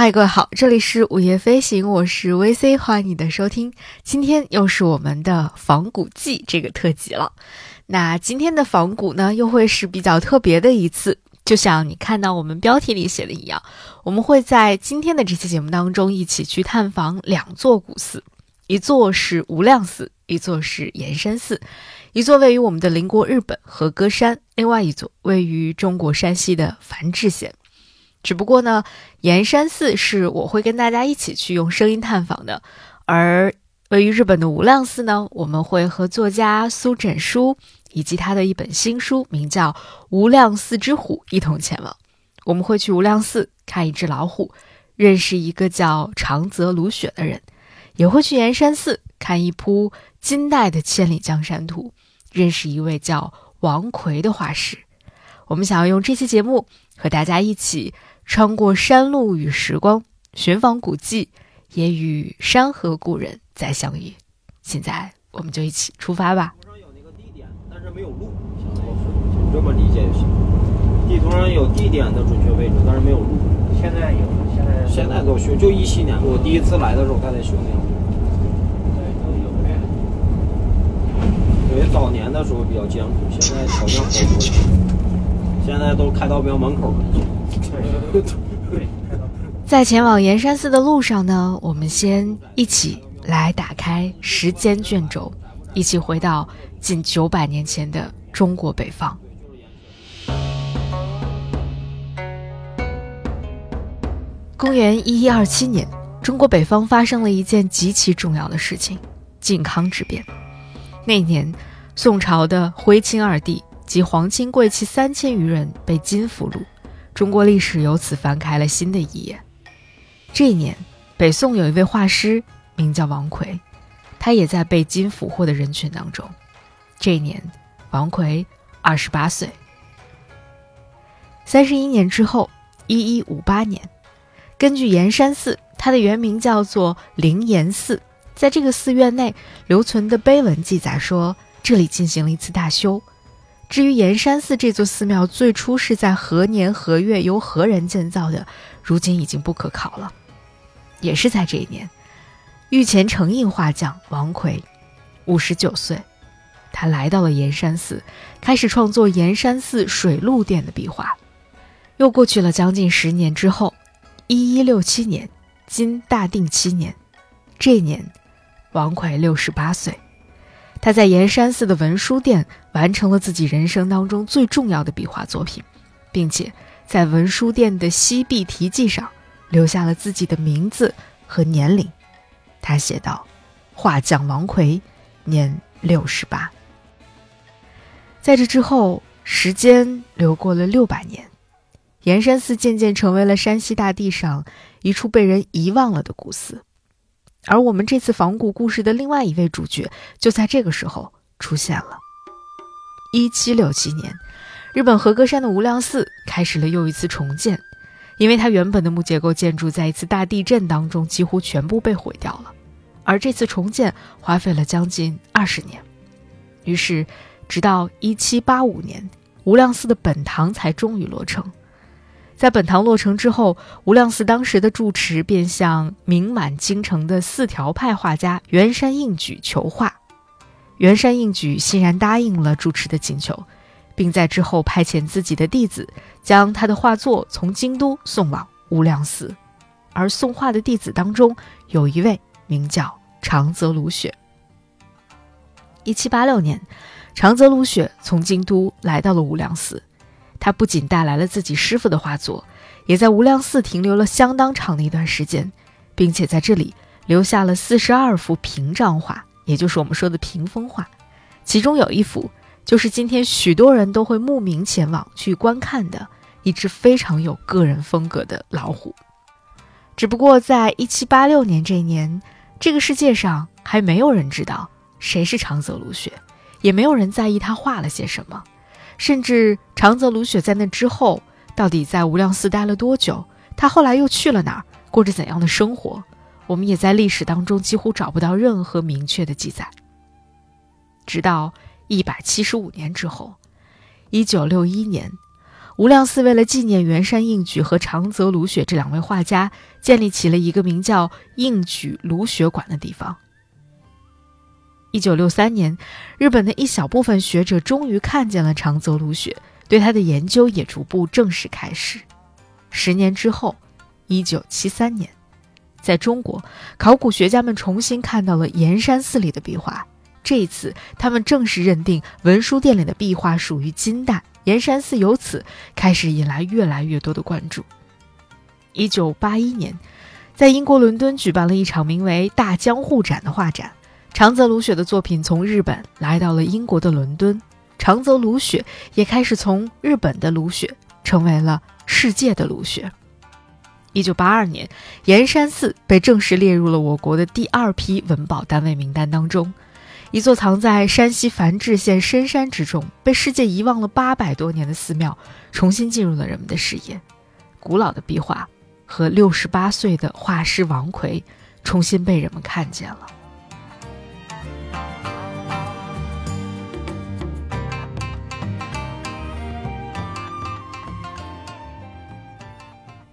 嗨，各位好，这里是午夜飞行，我是 VC，欢迎你的收听。今天又是我们的仿古季这个特辑了。那今天的仿古呢，又会是比较特别的一次，就像你看到我们标题里写的一样，我们会在今天的这期节目当中一起去探访两座古寺，一座是无量寺，一座是岩山寺。一座位于我们的邻国日本和歌山，另外一座位于中国山西的繁峙县。只不过呢，岩山寺是我会跟大家一起去用声音探访的，而位于日本的无量寺呢，我们会和作家苏枕书以及他的一本新书，名叫《无量寺之虎》一同前往。我们会去无量寺看一只老虎，认识一个叫长泽鲁雪的人，也会去岩山寺看一幅金代的千里江山图，认识一位叫王奎的画师。我们想要用这期节目和大家一起。穿过山路与时光，寻访古迹，也与山河故人再相遇。现在，我们就一起出发吧。地图上有那个地点，但是没有路，相当于是，就这么理解就行。地图上有地点的准确位置，但是没有路。现在有，现在现在都修，就一七年我第一次来的时候，他在修那个。对都有的。对，早年的时候比较艰苦，现在条件好多了。现在都开到庙门口了。在前往岩山寺的路上呢，我们先一起来打开时间卷轴，一起回到近九百年前的中国北方。公元一一二七年，中国北方发生了一件极其重要的事情——靖康之变。那年，宋朝的徽钦二帝及皇亲贵戚三千余人被金俘虏。中国历史由此翻开了新的一页。这一年，北宋有一位画师，名叫王奎，他也在被金俘获的人群当中。这一年，王奎二十八岁。三十一年之后，一一五八年，根据岩山寺，它的原名叫做灵岩寺，在这个寺院内留存的碑文记载说，这里进行了一次大修。至于岩山寺这座寺庙最初是在何年何月由何人建造的，如今已经不可考了。也是在这一年，御前成印画匠王奎，五十九岁，他来到了岩山寺，开始创作岩山寺水陆殿的壁画。又过去了将近十年之后，一一六七年，今大定七年，这年，王奎六十八岁。他在岩山寺的文殊殿完成了自己人生当中最重要的壁画作品，并且在文殊殿的西壁题记上留下了自己的名字和年龄。他写道：“画匠王奎，年六十八。”在这之后，时间流过了六百年，岩山寺渐渐成为了山西大地上一处被人遗忘了的古寺。而我们这次仿古故事的另外一位主角，就在这个时候出现了。一七六七年，日本和歌山的无量寺开始了又一次重建，因为它原本的木结构建筑在一次大地震当中几乎全部被毁掉了，而这次重建花费了将近二十年，于是直到一七八五年，无量寺的本堂才终于落成。在本堂落成之后，无量寺当时的住持便向名满京城的四条派画家圆山应举求画，圆山应举欣然答应了住持的请求，并在之后派遣自己的弟子将他的画作从京都送往无量寺，而送画的弟子当中有一位名叫长泽鲁雪。一七八六年，长泽鲁雪从京都来到了无量寺。他不仅带来了自己师傅的画作，也在无量寺停留了相当长的一段时间，并且在这里留下了四十二幅屏障画，也就是我们说的屏风画。其中有一幅，就是今天许多人都会慕名前往去观看的一只非常有个人风格的老虎。只不过在一七八六年这一年，这个世界上还没有人知道谁是长泽鲁雪，也没有人在意他画了些什么。甚至长泽鲁雪在那之后，到底在无量寺待了多久？他后来又去了哪儿？过着怎样的生活？我们也在历史当中几乎找不到任何明确的记载。直到一百七十五年之后，一九六一年，无量寺为了纪念圆山应举和长泽卢雪这两位画家，建立起了一个名叫应举卢雪馆的地方。一九六三年，日本的一小部分学者终于看见了长泽卢雪，对他的研究也逐步正式开始。十年之后，一九七三年。在中国，考古学家们重新看到了盐山寺里的壁画。这一次，他们正式认定文殊殿里的壁画属于金代。盐山寺由此开始引来越来越多的关注。一九八一年，在英国伦敦举办了一场名为“大江户展”的画展，长泽鲁雪的作品从日本来到了英国的伦敦，长泽鲁雪也开始从日本的鲁雪成为了世界的鲁雪。一九八二年，岩山寺被正式列入了我国的第二批文保单位名单当中。一座藏在山西繁峙县深山之中、被世界遗忘了八百多年的寺庙，重新进入了人们的视野。古老的壁画和六十八岁的画师王奎，重新被人们看见了。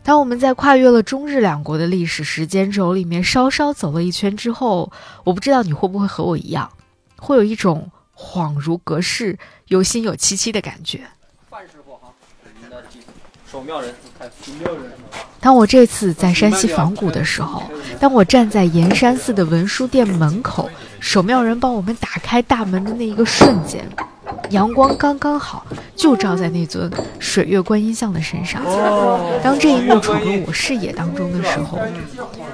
当我们在跨越了中日两国的历史时间轴里面稍稍走了一圈之后，我不知道你会不会和我一样，会有一种恍如隔世有心有戚戚的感觉。范师傅哈，您的守庙人，守庙人。当我这次在山西仿古的时候，当我站在盐山寺的文殊殿门口，守庙人帮我们打开大门的那一个瞬间。阳光刚刚好，就照在那尊水月观音像的身上。当这一幕闯入我视野当中的时候，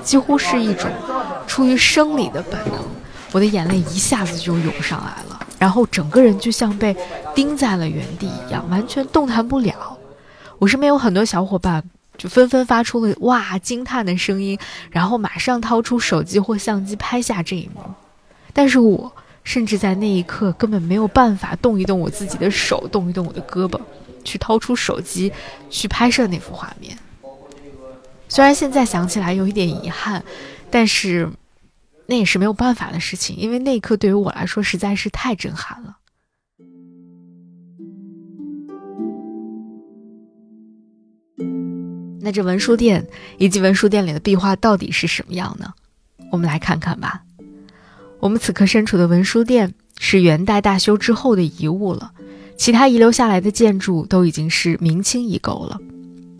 几乎是一种出于生理的本能，我的眼泪一下子就涌上来了，然后整个人就像被钉在了原地一样，完全动弹不了。我身边有很多小伙伴就纷纷发出了哇惊叹的声音，然后马上掏出手机或相机拍下这一幕，但是我。甚至在那一刻根本没有办法动一动我自己的手，动一动我的胳膊，去掏出手机去拍摄那幅画面。虽然现在想起来有一点遗憾，但是那也是没有办法的事情，因为那一刻对于我来说实在是太震撼了。那这文殊殿以及文殊殿里的壁画到底是什么样呢？我们来看看吧。我们此刻身处的文殊殿是元代大修之后的遗物了，其他遗留下来的建筑都已经是明清遗构了。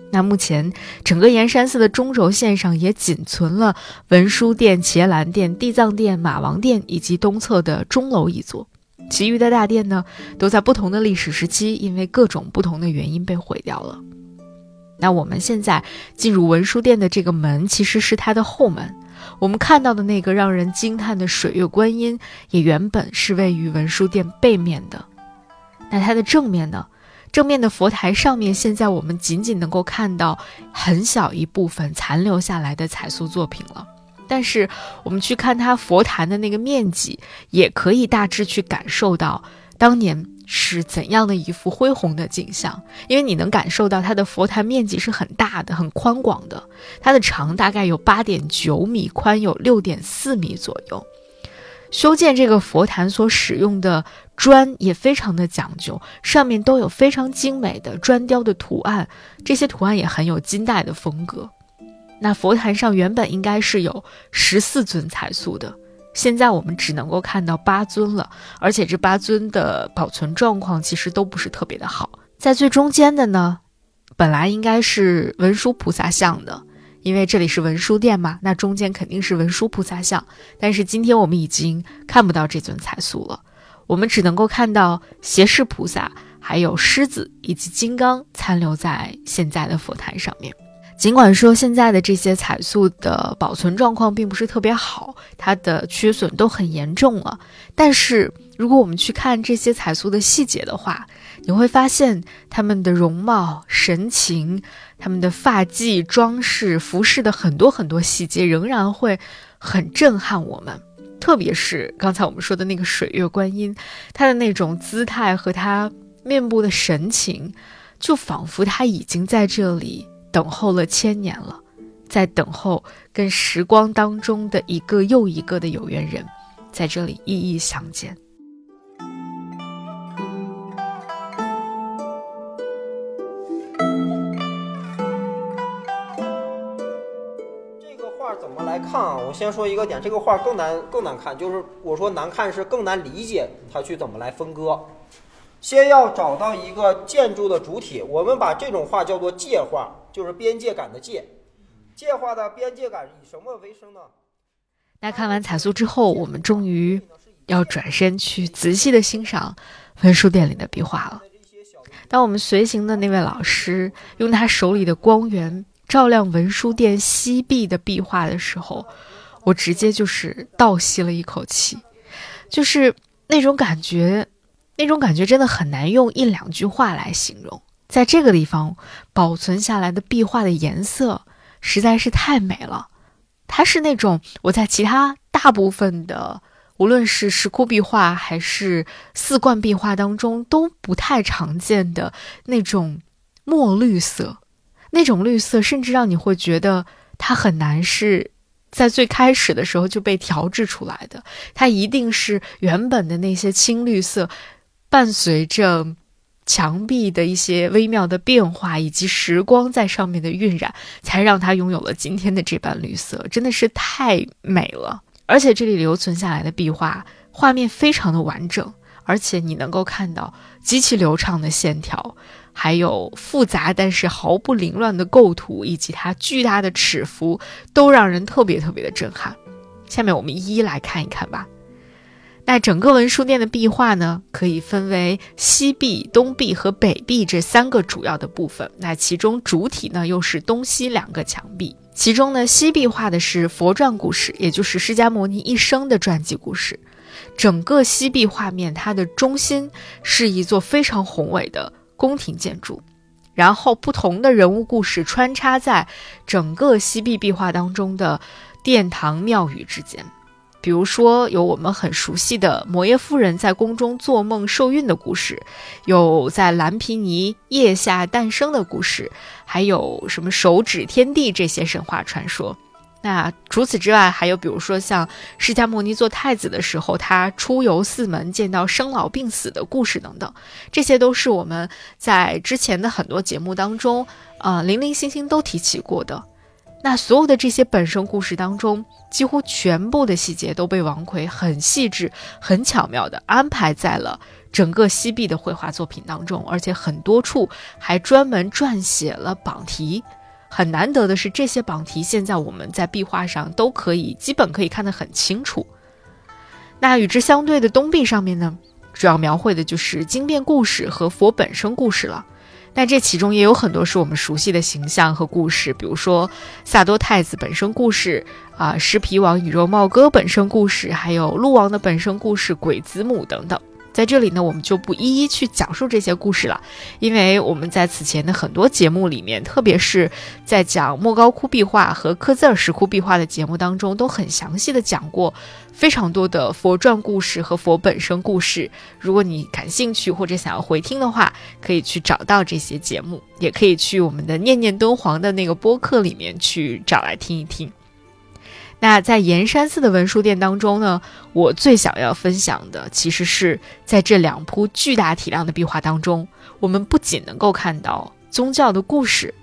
那目前整个盐山寺的中轴线上也仅存了文殊殿、伽蓝殿、地藏殿、马王殿以及东侧的钟楼一座，其余的大殿呢，都在不同的历史时期因为各种不同的原因被毁掉了。那我们现在进入文殊殿的这个门，其实是它的后门。我们看到的那个让人惊叹的水月观音，也原本是位于文殊殿背面的。那它的正面呢？正面的佛台上面，现在我们仅仅能够看到很小一部分残留下来的彩塑作品了。但是我们去看它佛坛的那个面积，也可以大致去感受到当年。是怎样的一幅恢宏的景象？因为你能感受到它的佛坛面积是很大的、很宽广的，它的长大概有八点九米，宽有六点四米左右。修建这个佛坛所使用的砖也非常的讲究，上面都有非常精美的砖雕的图案，这些图案也很有金代的风格。那佛坛上原本应该是有十四尊彩塑的。现在我们只能够看到八尊了，而且这八尊的保存状况其实都不是特别的好。在最中间的呢，本来应该是文殊菩萨像的，因为这里是文殊殿嘛，那中间肯定是文殊菩萨像。但是今天我们已经看不到这尊彩塑了，我们只能够看到胁侍菩萨、还有狮子以及金刚残留在现在的佛坛上面。尽管说现在的这些彩塑的保存状况并不是特别好，它的缺损都很严重了，但是如果我们去看这些彩塑的细节的话，你会发现他们的容貌、神情、他们的发髻、装饰、服饰的很多很多细节仍然会很震撼我们。特别是刚才我们说的那个水月观音，他的那种姿态和他面部的神情，就仿佛他已经在这里。等候了千年了，在等候跟时光当中的一个又一个的有缘人，在这里一一相见。这个画怎么来看啊？我先说一个点，这个画更难更难看，就是我说难看是更难理解它去怎么来分割。先要找到一个建筑的主体，我们把这种画叫做界画。就是边界感的界。界画的边界感以什么为生呢？那看完彩塑之后，我们终于要转身去仔细的欣赏文书店里的壁画了。当我们随行的那位老师用他手里的光源照亮文书店西壁的壁画的时候，我直接就是倒吸了一口气，就是那种感觉，那种感觉真的很难用一两句话来形容。在这个地方保存下来的壁画的颜色实在是太美了，它是那种我在其他大部分的。无论是石窟壁画还是四冠壁画当中都不太常见的那种墨绿色，那种绿色甚至让你会觉得它很难是在最开始的时候就被调制出来的，它一定是原本的那些青绿色，伴随着墙壁的一些微妙的变化以及时光在上面的晕染，才让它拥有了今天的这般绿色，真的是太美了。而且这里留存下来的壁画，画面非常的完整，而且你能够看到极其流畅的线条，还有复杂但是毫不凌乱的构图，以及它巨大的尺幅，都让人特别特别的震撼。下面我们一一来看一看吧。那整个文殊殿的壁画呢，可以分为西壁、东壁和北壁这三个主要的部分。那其中主体呢，又是东西两个墙壁。其中呢，西壁画的是佛传故事，也就是释迦牟尼一生的传记故事。整个西壁画面，它的中心是一座非常宏伟的宫廷建筑，然后不同的人物故事穿插在整个西壁壁画当中的殿堂庙宇之间。比如说，有我们很熟悉的摩耶夫人在宫中做梦受孕的故事，有在蓝皮尼腋下诞生的故事，还有什么手指天地这些神话传说。那除此之外，还有比如说像释迦牟尼做太子的时候，他出游四门，见到生老病死的故事等等，这些都是我们在之前的很多节目当中，呃，零零星星都提起过的。那所有的这些本身故事当中，几乎全部的细节都被王奎很细致、很巧妙地安排在了整个西壁的绘画作品当中，而且很多处还专门撰写了榜题。很难得的是，这些榜题现在我们在壁画上都可以基本可以看得很清楚。那与之相对的东壁上面呢，主要描绘的就是经变故事和佛本身故事了。但这其中也有很多是我们熟悉的形象和故事，比如说萨多太子本身故事啊，狮皮王宇宙茂哥本身故事，还有鹿王的本身故事、鬼子母等等。在这里呢，我们就不一一去讲述这些故事了，因为我们在此前的很多节目里面，特别是在讲莫高窟壁画和科兹尔石窟壁画的节目当中，都很详细的讲过非常多的佛传故事和佛本身故事。如果你感兴趣或者想要回听的话，可以去找到这些节目，也可以去我们的念念敦煌的那个播客里面去找来听一听。那在岩山寺的文书店当中呢，我最想要分享的，其实是在这两幅巨大体量的壁画当中，我们不仅能够看到宗教的故事，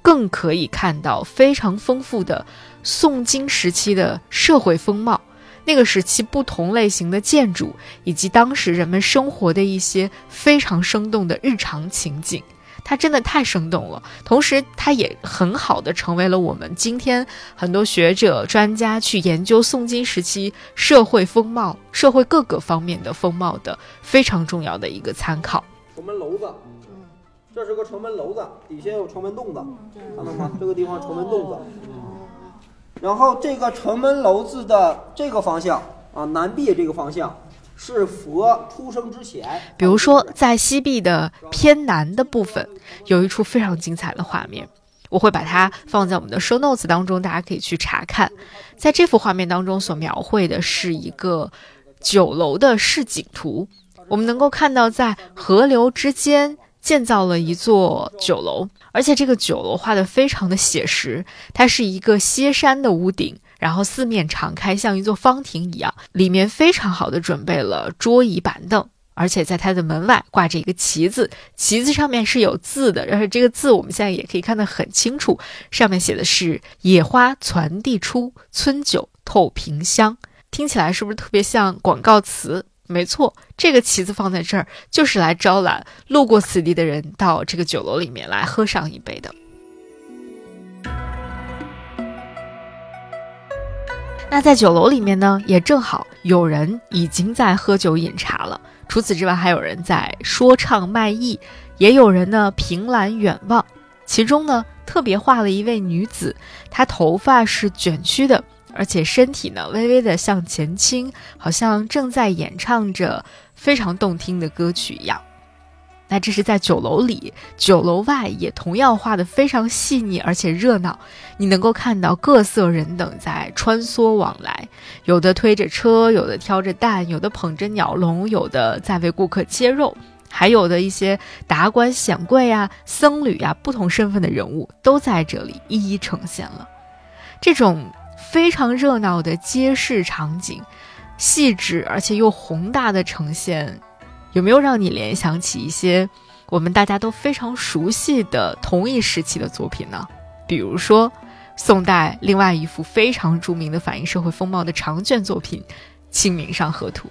更可以看到非常丰富的宋金时期的社会风貌，那个时期不同类型的建筑，以及当时人们生活的一些非常生动的日常情景。它真的太生动了，同时它也很好的成为了我们今天很多学者专家去研究宋金时期社会风貌、社会各个方面的风貌的非常重要的一个参考。城门楼子，这是个城门楼子，底下有城门洞子，看到吗？这个地方城门洞子。然后这个城门楼子的这个方向啊，南壁这个方向。是佛出生之前，比如说在西壁的偏南的部分，有一处非常精彩的画面，我会把它放在我们的 show notes 当中，大家可以去查看。在这幅画面当中所描绘的是一个酒楼的市景图，我们能够看到在河流之间建造了一座酒楼，而且这个酒楼画的非常的写实，它是一个歇山的屋顶。然后四面敞开，像一座方亭一样，里面非常好的准备了桌椅板凳，而且在它的门外挂着一个旗子，旗子上面是有字的，而且这个字我们现在也可以看得很清楚，上面写的是“野花传递出，村酒透瓶香”，听起来是不是特别像广告词？没错，这个旗子放在这儿，就是来招揽路过此地的人到这个酒楼里面来喝上一杯的。那在酒楼里面呢，也正好有人已经在喝酒饮茶了。除此之外，还有人在说唱卖艺，也有人呢凭栏远望。其中呢，特别画了一位女子，她头发是卷曲的。而且身体呢微微的向前倾，好像正在演唱着非常动听的歌曲一样。那这是在酒楼里，酒楼外也同样画的非常细腻，而且热闹。你能够看到各色人等在穿梭往来，有的推着车，有的挑着担，有的捧着鸟笼，有的在为顾客切肉，还有的一些达官显贵啊、僧侣啊，不同身份的人物都在这里一一呈现了这种。非常热闹的街市场景，细致而且又宏大的呈现，有没有让你联想起一些我们大家都非常熟悉的同一时期的作品呢？比如说，宋代另外一幅非常著名的反映社会风貌的长卷作品《清明上河图》。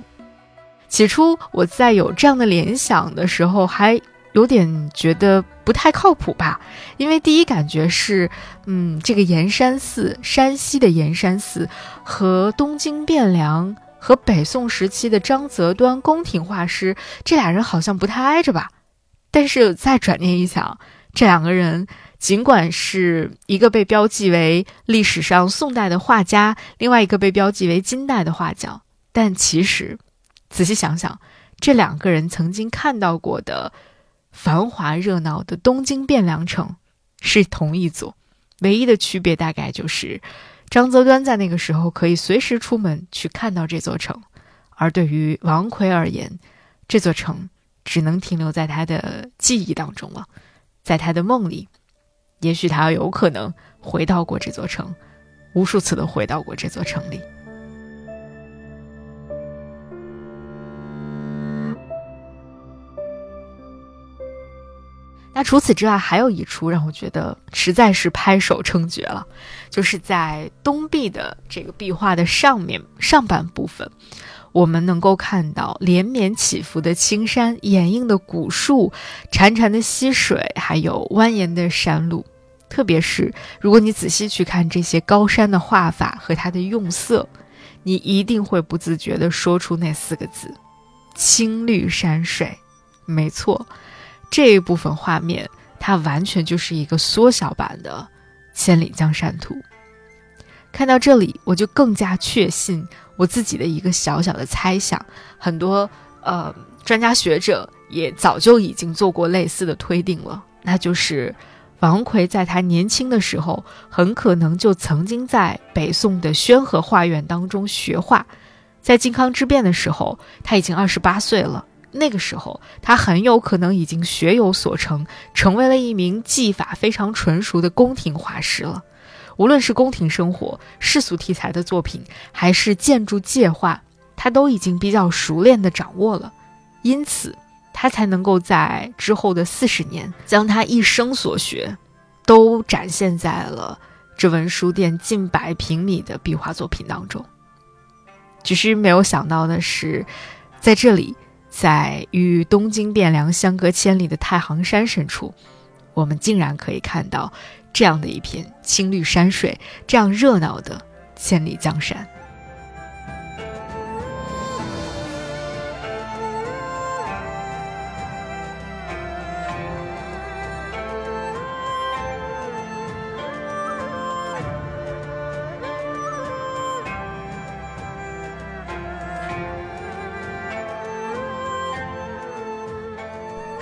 起初我在有这样的联想的时候，还。有点觉得不太靠谱吧，因为第一感觉是，嗯，这个盐山寺，山西的盐山寺和东京汴梁和北宋时期的张择端宫廷画师，这俩人好像不太挨着吧。但是再转念一想，这两个人尽管是一个被标记为历史上宋代的画家，另外一个被标记为金代的画匠，但其实仔细想想，这两个人曾经看到过的。繁华热闹的东京汴梁城是同一座，唯一的区别大概就是张择端在那个时候可以随时出门去看到这座城，而对于王奎而言，这座城只能停留在他的记忆当中了，在他的梦里，也许他有可能回到过这座城，无数次的回到过这座城里。那除此之外，还有一出让我觉得实在是拍手称绝了，就是在东壁的这个壁画的上面上半部分，我们能够看到连绵起伏的青山、掩映的古树、潺潺的溪水，还有蜿蜒的山路。特别是如果你仔细去看这些高山的画法和它的用色，你一定会不自觉地说出那四个字：青绿山水。没错。这一部分画面，它完全就是一个缩小版的《千里江山图》。看到这里，我就更加确信我自己的一个小小的猜想。很多呃专家学者也早就已经做过类似的推定了，那就是王奎在他年轻的时候，很可能就曾经在北宋的宣和画院当中学画。在靖康之变的时候，他已经二十八岁了。那个时候，他很有可能已经学有所成，成为了一名技法非常纯熟的宫廷画师了。无论是宫廷生活、世俗题材的作品，还是建筑界画，他都已经比较熟练地掌握了。因此，他才能够在之后的四十年，将他一生所学，都展现在了这文书店近百平米的壁画作品当中。只是没有想到的是，在这里。在与东京汴梁相隔千里的太行山深处，我们竟然可以看到这样的一片青绿山水，这样热闹的千里江山。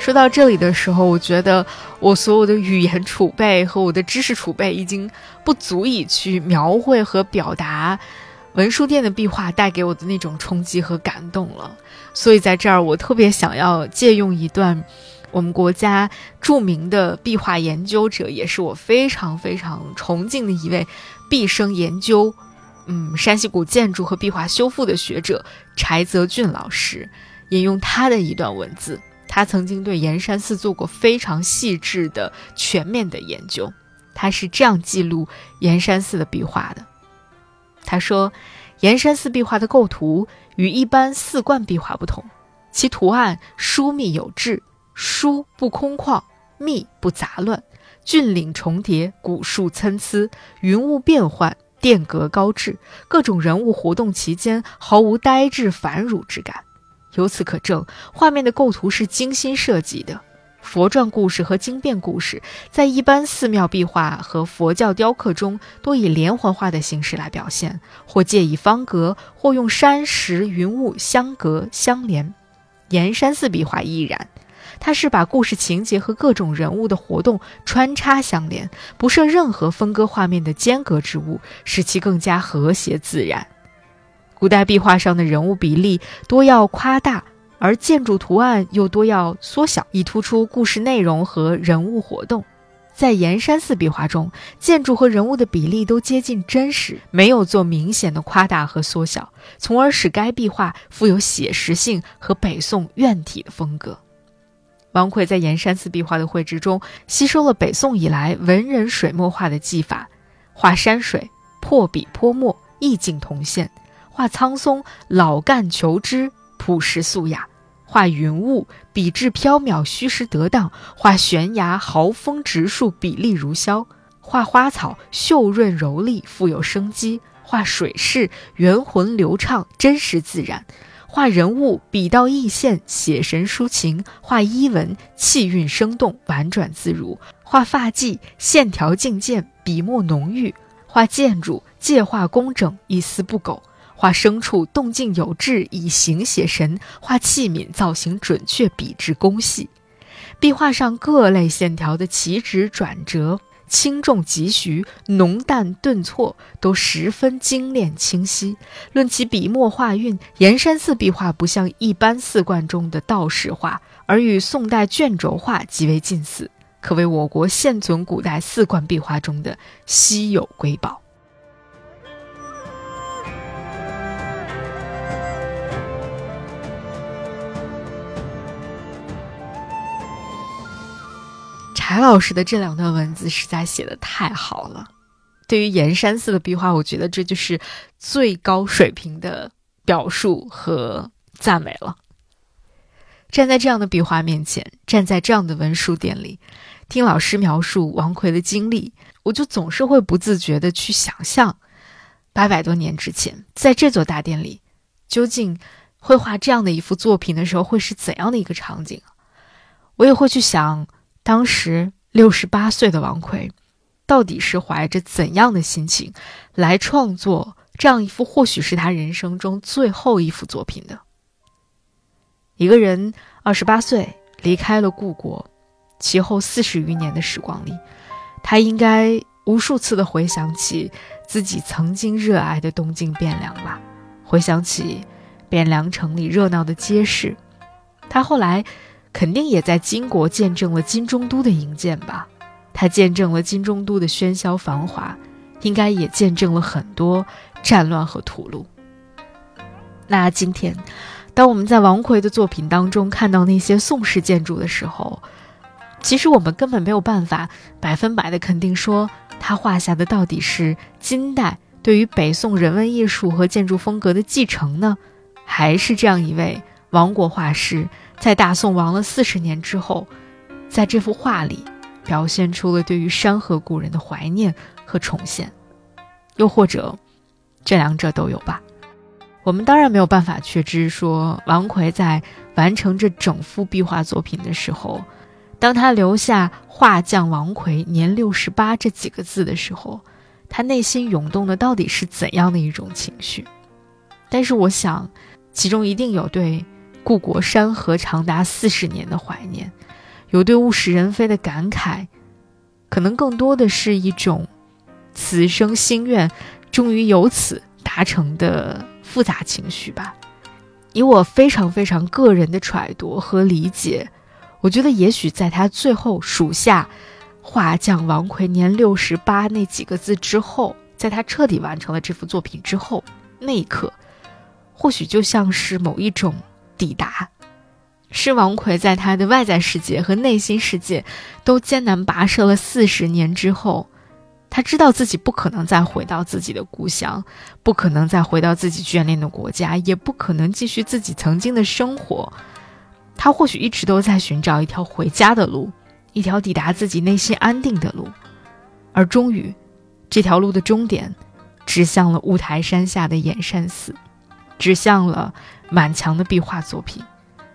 说到这里的时候，我觉得我所有的语言储备和我的知识储备已经不足以去描绘和表达文书店的壁画带给我的那种冲击和感动了。所以在这儿，我特别想要借用一段我们国家著名的壁画研究者，也是我非常非常崇敬的一位毕生研究嗯山西古建筑和壁画修复的学者柴泽俊老师。引用他的一段文字。他曾经对盐山寺做过非常细致的、全面的研究。他是这样记录盐山寺的壁画的：他说，盐山寺壁画的构图与一般寺观壁画不同，其图案疏密有致，疏不空旷，密不杂乱，峻岭重叠，古树参差，云雾变幻，殿阁高致，各种人物活动其间，毫无呆滞繁缛之感。由此可证，画面的构图是精心设计的。佛传故事和经变故事，在一般寺庙壁画和佛教雕刻中，多以连环画的形式来表现，或借以方格，或用山石云雾相隔相连。岩山寺壁画亦然，它是把故事情节和各种人物的活动穿插相连，不设任何分割画面的间隔之物，使其更加和谐自然。古代壁画上的人物比例多要夸大，而建筑图案又多要缩小，以突出故事内容和人物活动。在岩山寺壁画中，建筑和人物的比例都接近真实，没有做明显的夸大和缩小，从而使该壁画富有写实性和北宋院体的风格。王奎在岩山寺壁画的绘制中，吸收了北宋以来文人水墨画的技法，画山水，破笔泼墨，意境同现。画苍松，老干求知，朴实素雅；画云雾，笔致飘渺，虚实得当；画悬崖，豪风直树，笔力如箫；画花草，秀润柔丽，富有生机；画水势，圆浑流畅，真实自然；画人物，笔道易现，写神抒情；画衣纹，气韵生动，婉转自如；画发髻，线条劲健，笔墨浓郁；画建筑，界画工整，一丝不苟。画牲畜动静有致，以形写神；画器皿造型准确，笔致工细。壁画上各类线条的起止转折、轻重急徐、浓淡顿挫，都十分精炼清晰。论其笔墨画韵，岩山寺壁画不像一般寺观中的道士画，而与宋代卷轴画极为近似，可谓我国现存古代寺观壁画中的稀有瑰宝。柴老师的这两段文字实在写的太好了。对于岩山寺的壁画，我觉得这就是最高水平的表述和赞美了。站在这样的壁画面前，站在这样的文书店里，听老师描述王奎的经历，我就总是会不自觉的去想象，八百多年之前，在这座大殿里，究竟绘画这样的一幅作品的时候，会是怎样的一个场景？我也会去想。当时六十八岁的王奎，到底是怀着怎样的心情来创作这样一幅或许是他人生中最后一幅作品的？一个人二十八岁离开了故国，其后四十余年的时光里，他应该无数次的回想起自己曾经热爱的东京汴梁吧，回想起汴梁城里热闹的街市，他后来。肯定也在金国见证了金中都的营建吧，他见证了金中都的喧嚣繁华，应该也见证了很多战乱和屠戮。那今天，当我们在王奎的作品当中看到那些宋式建筑的时候，其实我们根本没有办法百分百的肯定说他画下的到底是金代对于北宋人文艺术和建筑风格的继承呢，还是这样一位亡国画师？在大宋亡了四十年之后，在这幅画里表现出了对于山河故人的怀念和重现，又或者这两者都有吧。我们当然没有办法确知说王奎在完成这整幅壁画作品的时候，当他留下“画匠王奎年六十八”这几个字的时候，他内心涌动的到底是怎样的一种情绪。但是我想，其中一定有对。故国山河长达四十年的怀念，有对物是人非的感慨，可能更多的是一种此生心愿终于由此达成的复杂情绪吧。以我非常非常个人的揣度和理解，我觉得也许在他最后属下“画匠王奎年六十八”那几个字之后，在他彻底完成了这幅作品之后，那一刻，或许就像是某一种。抵达。是王奎在他的外在世界和内心世界都艰难跋涉了四十年之后，他知道自己不可能再回到自己的故乡，不可能再回到自己眷恋的国家，也不可能继续自己曾经的生活。他或许一直都在寻找一条回家的路，一条抵达自己内心安定的路，而终于，这条路的终点，指向了五台山下的岩山寺，指向了满墙的壁画作品。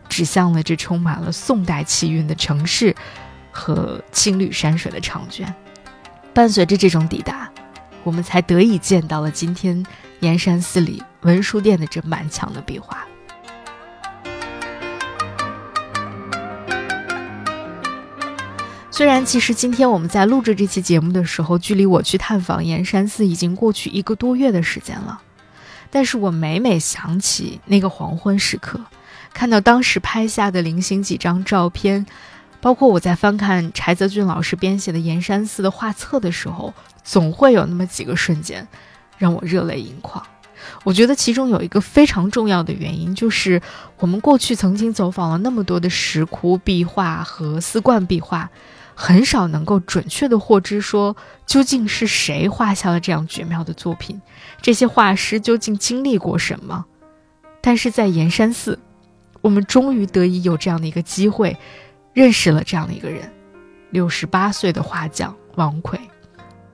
指向了这充满了宋代气韵的城市和青绿山水的长卷。伴随着这种抵达，我们才得以见到了今天岩山寺里文殊殿的这满墙的壁画。虽然其实今天我们在录制这期节目的时候，距离我去探访岩山寺已经过去一个多月的时间了，但是我每每想起那个黄昏时刻。看到当时拍下的零星几张照片，包括我在翻看柴泽俊老师编写的岩山寺的画册的时候，总会有那么几个瞬间，让我热泪盈眶。我觉得其中有一个非常重要的原因，就是我们过去曾经走访了那么多的石窟壁画和寺观壁画，很少能够准确的获知说究竟是谁画下了这样绝妙的作品，这些画师究竟经历过什么。但是在岩山寺。我们终于得以有这样的一个机会，认识了这样的一个人，六十八岁的画匠王奎。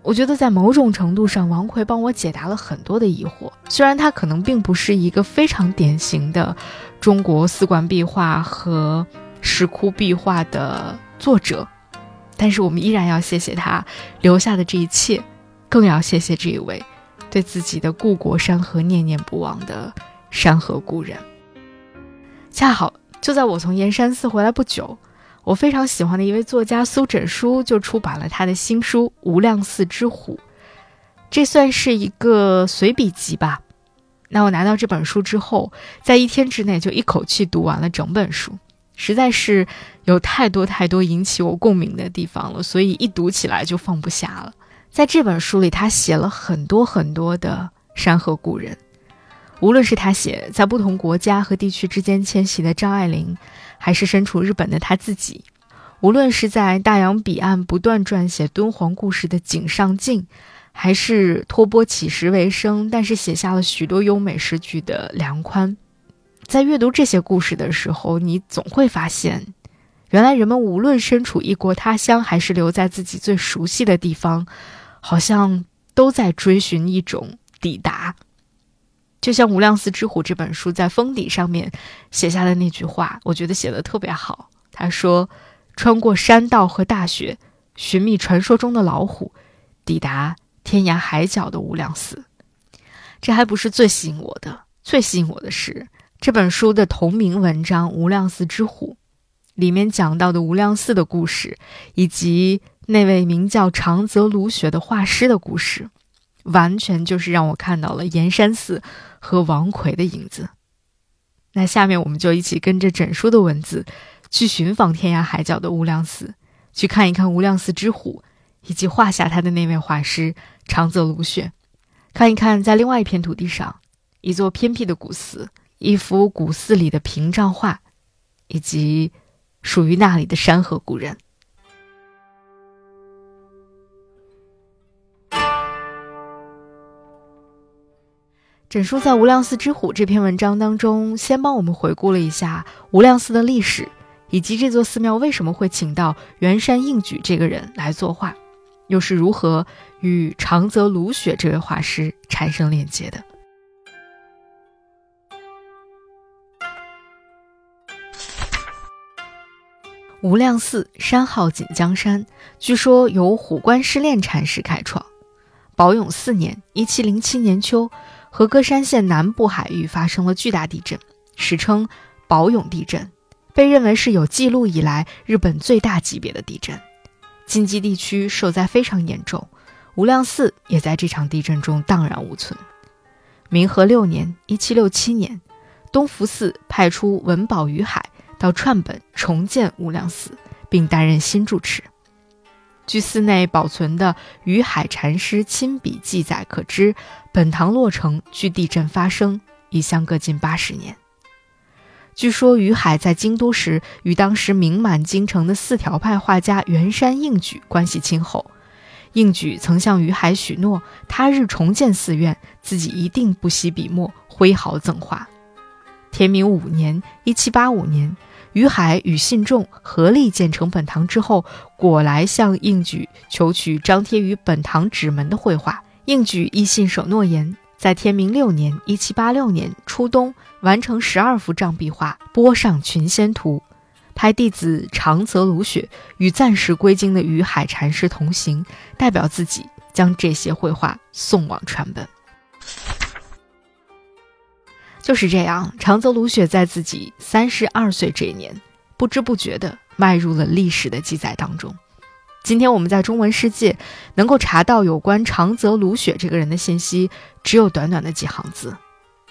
我觉得在某种程度上，王奎帮我解答了很多的疑惑。虽然他可能并不是一个非常典型的中国寺观壁画和石窟壁画的作者，但是我们依然要谢谢他留下的这一切，更要谢谢这一位对自己的故国山河念念不忘的山河故人。恰好就在我从岩山寺回来不久，我非常喜欢的一位作家苏枕书就出版了他的新书《无量寺之虎》，这算是一个随笔集吧。那我拿到这本书之后，在一天之内就一口气读完了整本书，实在是有太多太多引起我共鸣的地方了，所以一读起来就放不下了。在这本书里，他写了很多很多的山河故人。无论是他写在不同国家和地区之间迁徙的张爱玲，还是身处日本的他自己；无论是在大洋彼岸不断撰写敦煌故事的井上靖，还是托钵乞食为生但是写下了许多优美诗句的梁宽，在阅读这些故事的时候，你总会发现，原来人们无论身处异国他乡，还是留在自己最熟悉的地方，好像都在追寻一种抵达。就像《无量寺之虎》这本书在封底上面写下的那句话，我觉得写的特别好。他说：“穿过山道和大雪，寻觅传说中的老虎，抵达天涯海角的无量寺。”这还不是最吸引我的，最吸引我的是这本书的同名文章《无量寺之虎》，里面讲到的无量寺的故事，以及那位名叫长泽卢雪的画师的故事。完全就是让我看到了岩山寺和王奎的影子。那下面我们就一起跟着整书的文字，去寻访天涯海角的无量寺，去看一看无量寺之虎，以及画下他的那位画师长泽卢雪，看一看在另外一片土地上，一座偏僻的古寺，一幅古寺里的屏障画，以及属于那里的山河故人。整书在《无量寺之虎》这篇文章当中，先帮我们回顾了一下无量寺的历史，以及这座寺庙为什么会请到圆山应举这个人来作画，又是如何与长泽卢雪这位画师产生链接的。无量寺山号锦江山，据说由虎关失恋禅师开创。宝永四年（一七零七年秋）。和歌山县南部海域发生了巨大地震，史称宝永地震，被认为是有记录以来日本最大级别的地震。近畿地区受灾非常严重，无量寺也在这场地震中荡然无存。明和六年（一七六七年），东福寺派出文保于海到串本重建无量寺，并担任新住持。据寺内保存的于海禅师亲笔记载可知，本堂落成距地震发生已相隔近八十年。据说于海在京都时与当时名满京城的四条派画家圆山应举关系亲厚。应举曾向于海许诺，他日重建寺院，自己一定不惜笔墨，挥毫赠画。天明五年（一七八五年），于海与信众合力建成本堂之后，果来向应举求取张贴于本堂纸门的绘画。应举亦信守诺言，在天明六年（一七八六年）初冬。完成十二幅障壁画，播上群仙图，派弟子长泽鲁雪与暂时归京的于海禅师同行，代表自己将这些绘画送往传本。就是这样，长泽卢雪在自己三十二岁这一年，不知不觉地迈入了历史的记载当中。今天我们在中文世界能够查到有关长泽卢雪这个人的信息，只有短短的几行字：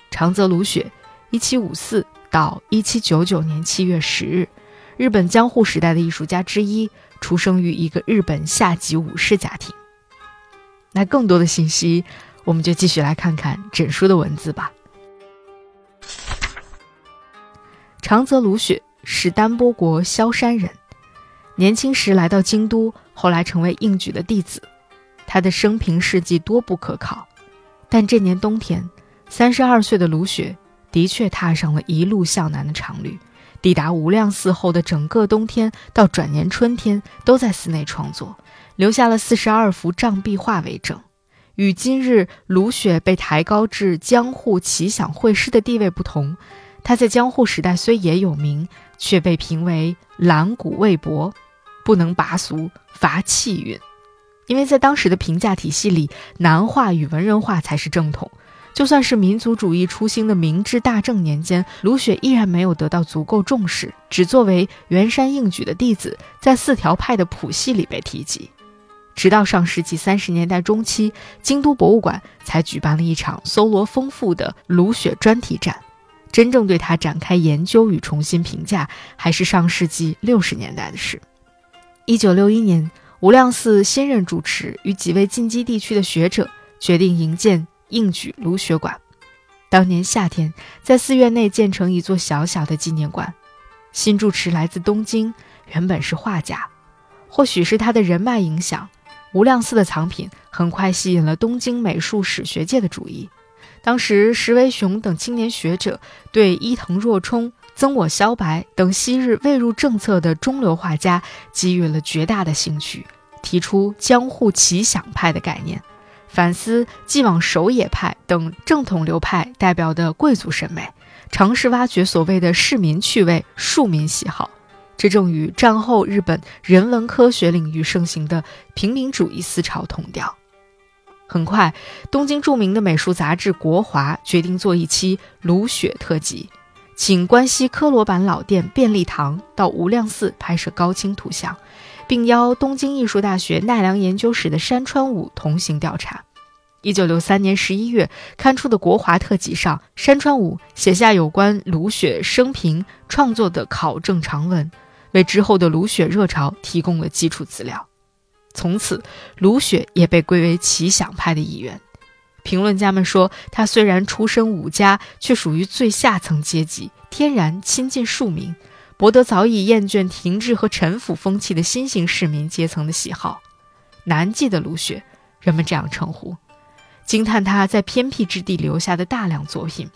长泽卢雪。一七五四到一七九九年七月十日，日本江户时代的艺术家之一，出生于一个日本下级武士家庭。那更多的信息，我们就继续来看看整书的文字吧。长泽卢雪是丹波国萧山人，年轻时来到京都，后来成为应举的弟子。他的生平事迹多不可考，但这年冬天，三十二岁的卢雪。的确踏上了一路向南的长旅，抵达无量寺后的整个冬天到转年春天，都在寺内创作，留下了四十二幅障壁画为证。与今日卢雪被抬高至江户奇想会师的地位不同，他在江户时代虽也有名，却被评为蓝骨未博，不能拔俗，乏气韵。因为在当时的评价体系里，南画与文人画才是正统。就算是民族主义初兴的明治大正年间，卢雪依然没有得到足够重视，只作为圆山应举的弟子，在四条派的谱系里被提及。直到上世纪三十年代中期，京都博物馆才举办了一场搜罗丰富的卢雪专题展。真正对他展开研究与重新评价，还是上世纪六十年代的事。一九六一年，无量寺新任主持与几位近畿地区的学者决定营建。应举卢雪馆，当年夏天在寺院内建成一座小小的纪念馆。新住持来自东京，原本是画家，或许是他的人脉影响，无量寺的藏品很快吸引了东京美术史学界的注意。当时石维雄等青年学者对伊藤若冲、曾我萧白等昔日未入政策的中流画家给予了绝大的兴趣，提出江户奇想派的概念。反思既往守野派等正统流派代表的贵族审美，尝试挖掘所谓的市民趣味、庶民喜好，这正与战后日本人文科学领域盛行的平民主义思潮同调。很快，东京著名的美术杂志《国华》决定做一期卢雪特辑，请关西科罗坂老店便利堂到无量寺拍摄高清图像。并邀东京艺术大学奈良研究室的山川武同行调查。一九六三年十一月刊出的《国华特辑》上，山川武写下有关卢雪生平创作的考证长文，为之后的卢雪热潮提供了基础资料。从此，卢雪也被归为奇想派的一员。评论家们说，他虽然出身武家，却属于最下层阶级，天然亲近庶民。博得早已厌倦停滞和陈腐风气的新型市民阶层的喜好，南纪的卢雪，人们这样称呼，惊叹他在偏僻之地留下的大量作品。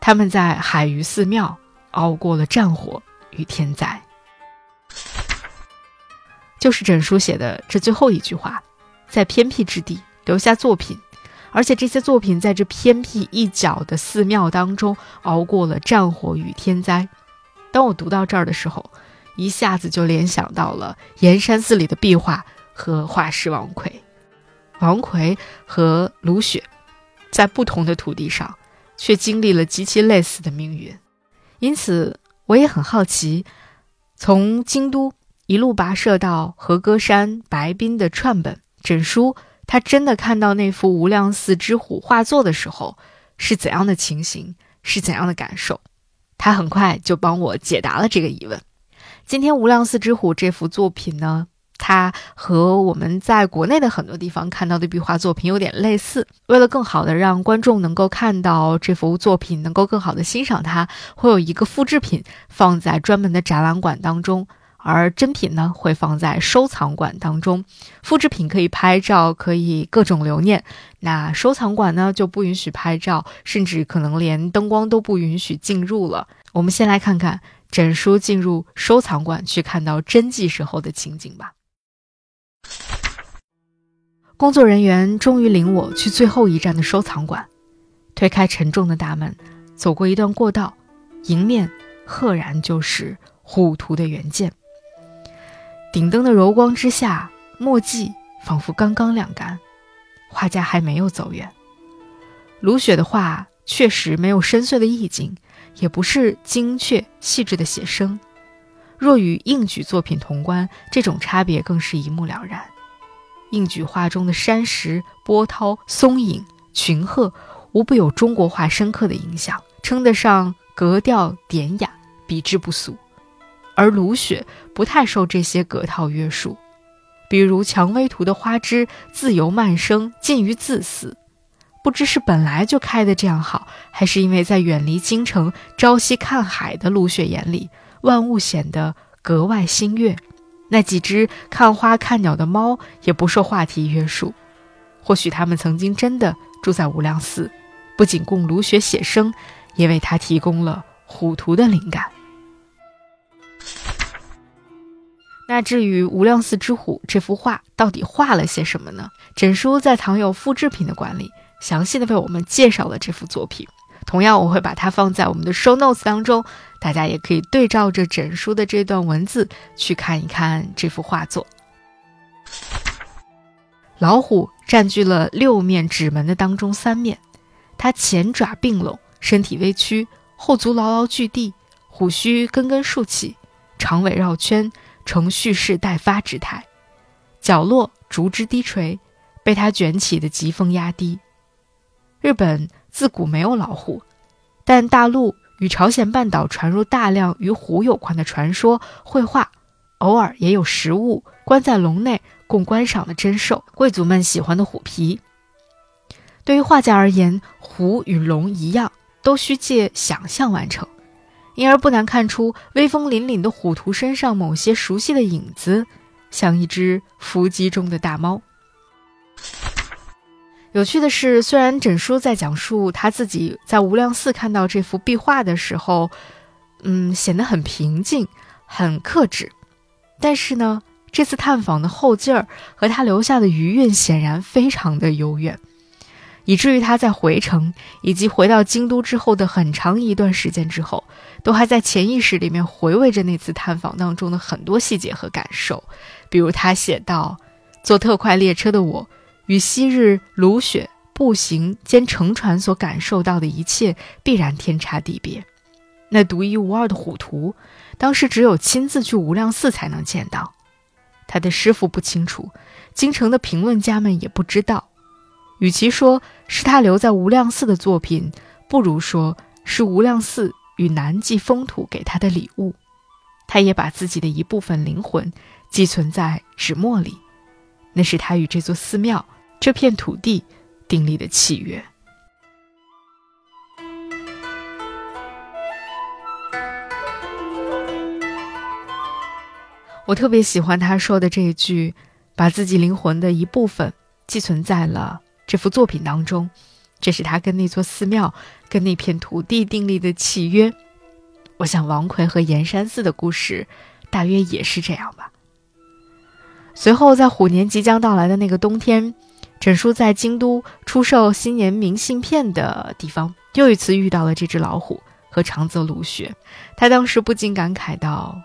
他们在海隅寺庙熬过了战火与天灾，就是整书写的这最后一句话，在偏僻之地留下作品，而且这些作品在这偏僻一角的寺庙当中熬过了战火与天灾。当我读到这儿的时候，一下子就联想到了岩山寺里的壁画和画师王奎。王奎和卢雪，在不同的土地上，却经历了极其类似的命运。因此，我也很好奇，从京都一路跋涉到和歌山白滨的串本整书，他真的看到那幅无量寺之虎画作的时候，是怎样的情形，是怎样的感受？他很快就帮我解答了这个疑问。今天无量寺之虎这幅作品呢，它和我们在国内的很多地方看到的壁画作品有点类似。为了更好的让观众能够看到这幅作品，能够更好的欣赏它，会有一个复制品放在专门的展览馆当中，而真品呢会放在收藏馆当中。复制品可以拍照，可以各种留念。那收藏馆呢就不允许拍照，甚至可能连灯光都不允许进入了。我们先来看看整书进入收藏馆去看到真迹时候的情景吧。工作人员终于领我去最后一站的收藏馆，推开沉重的大门，走过一段过道，迎面赫然就是虎图的原件。顶灯的柔光之下，墨迹仿佛刚刚晾干，画家还没有走远。卢雪的画确实没有深邃的意境，也不是精确细致的写生。若与硬举作品同观，这种差别更是一目了然。硬举画中的山石、波涛、松影、群壑，无不有中国画深刻的影响，称得上格调典雅、笔致不俗。而卢雪不太受这些格套约束，比如《蔷薇图》的花枝自由蔓生，近于自私。不知是本来就开得这样好，还是因为在远离京城、朝夕看海的卢雪眼里，万物显得格外新悦。那几只看花看鸟的猫也不受话题约束，或许他们曾经真的住在无量寺，不仅供卢雪写生，也为他提供了虎图的灵感。那至于无量寺之虎这幅画到底画了些什么呢？整书在藏有复制品的馆里详细的为我们介绍了这幅作品。同样，我会把它放在我们的 show notes 当中，大家也可以对照着整书的这段文字去看一看这幅画作。老虎占据了六面纸门的当中三面，它前爪并拢，身体微曲，后足牢牢据地，虎须根根竖起，长尾绕圈，呈蓄势待发之态。角落竹枝低垂，被它卷起的疾风压低。日本。自古没有老虎，但大陆与朝鲜半岛传入大量与虎有关的传说、绘画，偶尔也有实物关在笼内供观赏的珍兽，贵族们喜欢的虎皮。对于画家而言，虎与龙一样，都需借想象完成，因而不难看出威风凛凛的虎图身上某些熟悉的影子，像一只伏击中的大猫。有趣的是，虽然整书在讲述他自己在无量寺看到这幅壁画的时候，嗯，显得很平静、很克制，但是呢，这次探访的后劲儿和他留下的余韵显然非常的悠远，以至于他在回程以及回到京都之后的很长一段时间之后，都还在潜意识里面回味着那次探访当中的很多细节和感受，比如他写道：“坐特快列车的我。”与昔日卢雪步行兼乘船所感受到的一切必然天差地别。那独一无二的虎图，当时只有亲自去无量寺才能见到。他的师傅不清楚，京城的评论家们也不知道。与其说是他留在无量寺的作品，不如说是无量寺与南极风土给他的礼物。他也把自己的一部分灵魂寄存在纸墨里，那是他与这座寺庙。这片土地订立的契约。我特别喜欢他说的这一句：“把自己灵魂的一部分寄存在了这幅作品当中。”这是他跟那座寺庙、跟那片土地订立的契约。我想王奎和岩山寺的故事，大约也是这样吧。随后，在虎年即将到来的那个冬天。整书在京都出售新年明信片的地方，又一次遇到了这只老虎和长泽卢雪。他当时不禁感慨道：“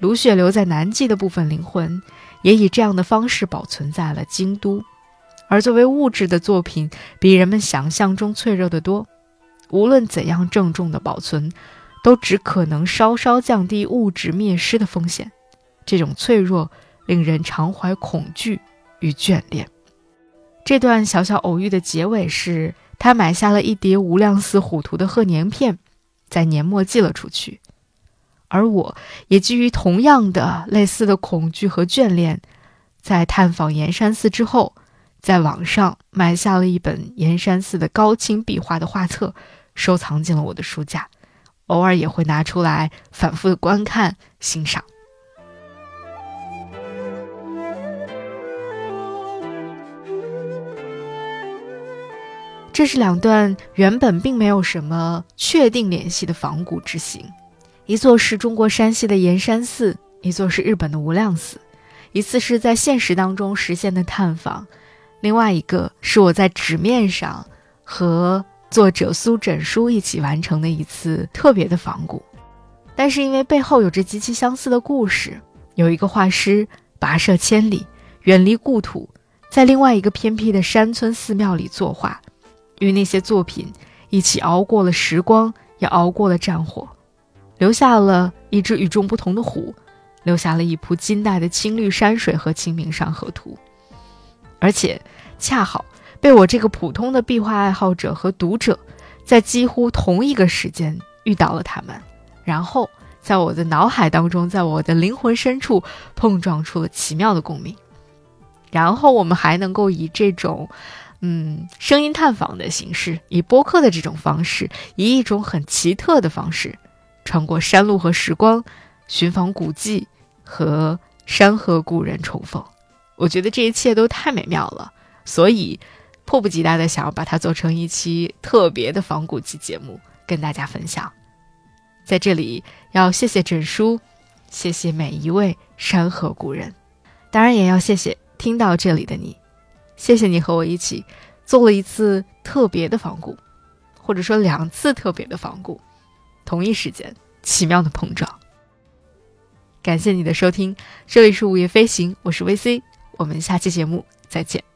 卢雪留在南极的部分灵魂，也以这样的方式保存在了京都。而作为物质的作品，比人们想象中脆弱得多。无论怎样郑重的保存，都只可能稍稍降低物质灭失的风险。这种脆弱令人常怀恐惧与眷恋。”这段小小偶遇的结尾是，他买下了一叠无量寺虎图的贺年片，在年末寄了出去。而我也基于同样的类似的恐惧和眷恋，在探访岩山寺之后，在网上买下了一本岩山寺的高清壁画的画册，收藏进了我的书架，偶尔也会拿出来反复的观看欣赏。这是两段原本并没有什么确定联系的仿古之行，一座是中国山西的岩山寺，一座是日本的无量寺。一次是在现实当中实现的探访，另外一个是我在纸面上和作者苏枕书一起完成的一次特别的仿古。但是因为背后有着极其相似的故事，有一个画师跋涉千里，远离故土，在另外一个偏僻的山村寺庙里作画。与那些作品一起熬过了时光，也熬过了战火，留下了一只与众不同的虎，留下了一幅金代的青绿山水和清明上河图，而且恰好被我这个普通的壁画爱好者和读者，在几乎同一个时间遇到了他们，然后在我的脑海当中，在我的灵魂深处碰撞出了奇妙的共鸣，然后我们还能够以这种。嗯，声音探访的形式，以播客的这种方式，以一种很奇特的方式，穿过山路和时光，寻访古迹和山河故人重逢。我觉得这一切都太美妙了，所以迫不及待的想要把它做成一期特别的仿古期节目，跟大家分享。在这里要谢谢枕书，谢谢每一位山河故人，当然也要谢谢听到这里的你。谢谢你和我一起做了一次特别的仿古，或者说两次特别的仿古，同一时间奇妙的碰撞。感谢你的收听，这里是午夜飞行，我是 VC，我们下期节目再见。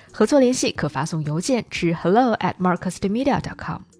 合作联系可发送邮件至 hello at marcusmedia.com。